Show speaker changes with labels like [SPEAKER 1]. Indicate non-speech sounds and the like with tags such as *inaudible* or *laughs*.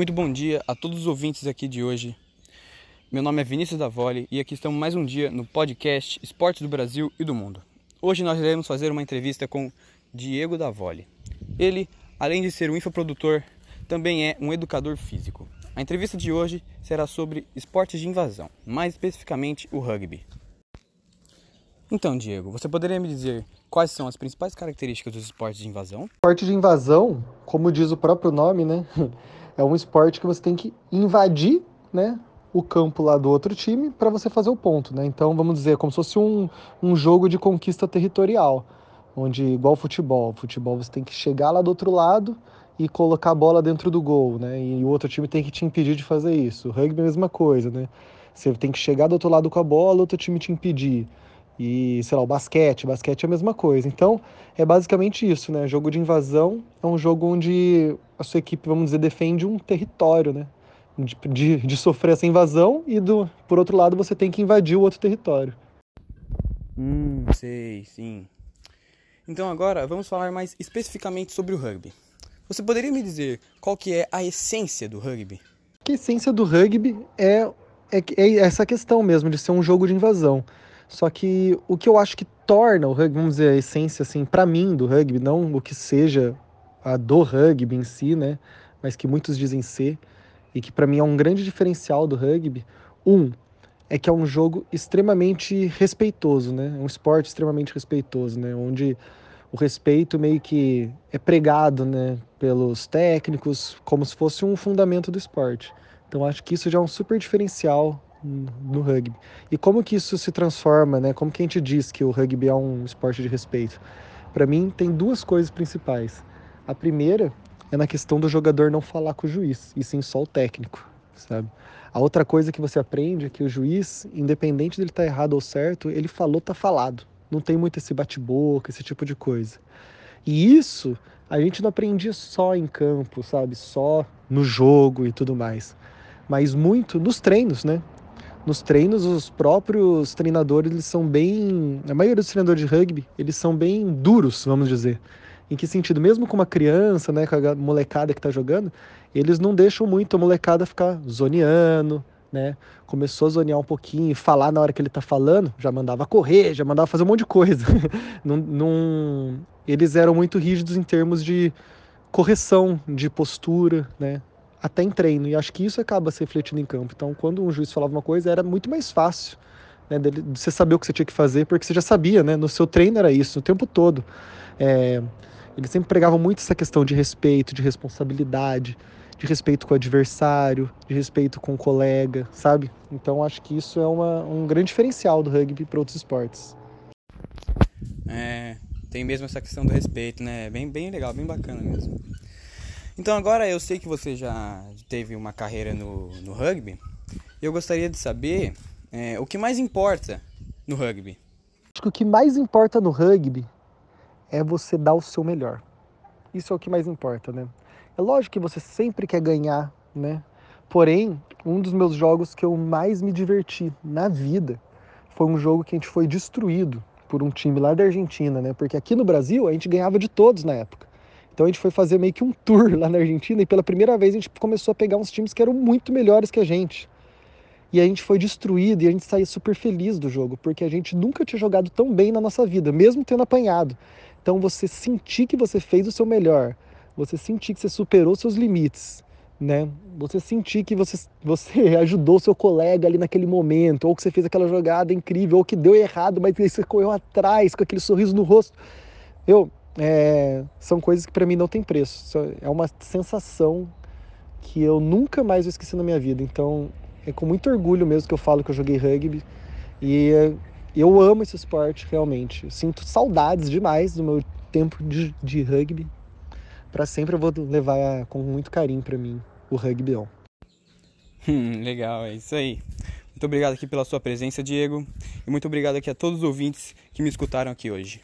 [SPEAKER 1] Muito bom dia a todos os ouvintes aqui de hoje. Meu nome é Vinícius Davoli e aqui estamos mais um dia no podcast Esportes do Brasil e do Mundo. Hoje nós iremos fazer uma entrevista com Diego Davoli. Ele, além de ser um infoprodutor, também é um educador físico. A entrevista de hoje será sobre esportes de invasão, mais especificamente o rugby. Então, Diego, você poderia me dizer quais são as principais características dos esportes de invasão?
[SPEAKER 2] Esporte de invasão, como diz o próprio nome, né? É um esporte que você tem que invadir, né? O campo lá do outro time para você fazer o ponto, né? Então, vamos dizer, como se fosse um, um jogo de conquista territorial, onde, igual futebol, futebol você tem que chegar lá do outro lado e colocar a bola dentro do gol, né? E o outro time tem que te impedir de fazer isso. O rugby é a mesma coisa, né? Você tem que chegar do outro lado com a bola, outro time te impedir. E, sei lá, o basquete, basquete é a mesma coisa. Então, é basicamente isso, né? Jogo de invasão é um jogo onde a sua equipe, vamos dizer, defende um território, né? De, de, de sofrer essa invasão e, do, por outro lado, você tem que invadir o outro território.
[SPEAKER 1] Hum, sei, sim. Então agora vamos falar mais especificamente sobre o rugby. Você poderia me dizer qual que é a essência do rugby?
[SPEAKER 2] A essência do rugby é, é, é essa questão mesmo de ser um jogo de invasão. Só que o que eu acho que torna o rugby, vamos dizer, a essência, assim, para mim do rugby, não o que seja a do rugby em si, né? Mas que muitos dizem ser, e que para mim é um grande diferencial do rugby. Um, é que é um jogo extremamente respeitoso, né? Um esporte extremamente respeitoso, né? Onde o respeito meio que é pregado, né? Pelos técnicos, como se fosse um fundamento do esporte. Então acho que isso já é um super diferencial no rugby. E como que isso se transforma, né? Como que a gente diz que o rugby é um esporte de respeito? Para mim tem duas coisas principais. A primeira é na questão do jogador não falar com o juiz, e sim só o técnico, sabe? A outra coisa que você aprende é que o juiz, independente dele estar tá errado ou certo, ele falou, tá falado. Não tem muito esse bate-boca, esse tipo de coisa. E isso a gente não aprendia só em campo, sabe? Só no jogo e tudo mais. Mas muito nos treinos, né? Nos treinos, os próprios treinadores, eles são bem. A maioria dos treinadores de rugby, eles são bem duros, vamos dizer. Em que sentido? Mesmo com uma criança, né, com a molecada que está jogando, eles não deixam muito a molecada ficar zoneando, né? Começou a zonear um pouquinho, falar na hora que ele está falando, já mandava correr, já mandava fazer um monte de coisa. *laughs* não, não... Eles eram muito rígidos em termos de correção de postura, né? Até em treino. E acho que isso acaba se refletindo em campo. Então, quando um juiz falava uma coisa, era muito mais fácil né, de você saber o que você tinha que fazer, porque você já sabia, né? No seu treino era isso, o tempo todo. É, eles sempre pregavam muito essa questão de respeito, de responsabilidade, de respeito com o adversário, de respeito com o colega, sabe? Então, acho que isso é uma, um grande diferencial do rugby para outros esportes.
[SPEAKER 1] É, tem mesmo essa questão do respeito, né? Bem, bem legal, bem bacana mesmo. Então agora eu sei que você já teve uma carreira no, no rugby. Eu gostaria de saber é, o que mais importa no rugby.
[SPEAKER 2] Acho que o que mais importa no rugby é você dar o seu melhor. Isso é o que mais importa, né? É lógico que você sempre quer ganhar, né? Porém, um dos meus jogos que eu mais me diverti na vida foi um jogo que a gente foi destruído por um time lá da Argentina, né? Porque aqui no Brasil a gente ganhava de todos na época. Então a gente foi fazer meio que um tour lá na Argentina e pela primeira vez a gente começou a pegar uns times que eram muito melhores que a gente. E a gente foi destruído e a gente saía super feliz do jogo, porque a gente nunca tinha jogado tão bem na nossa vida, mesmo tendo apanhado. Então você sentir que você fez o seu melhor, você sentir que você superou seus limites, né? Você sentir que você, você *laughs* ajudou seu colega ali naquele momento, ou que você fez aquela jogada incrível, ou que deu errado, mas você correu atrás com aquele sorriso no rosto. Eu, é, são coisas que para mim não tem preço. É uma sensação que eu nunca mais vou esquecer na minha vida. Então é com muito orgulho mesmo que eu falo que eu joguei rugby e eu amo esse esporte realmente. Sinto saudades demais do meu tempo de, de rugby. Para sempre eu vou levar com muito carinho para mim o rugby.
[SPEAKER 1] Hum, legal, é isso aí. Muito obrigado aqui pela sua presença, Diego, e muito obrigado aqui a todos os ouvintes que me escutaram aqui hoje.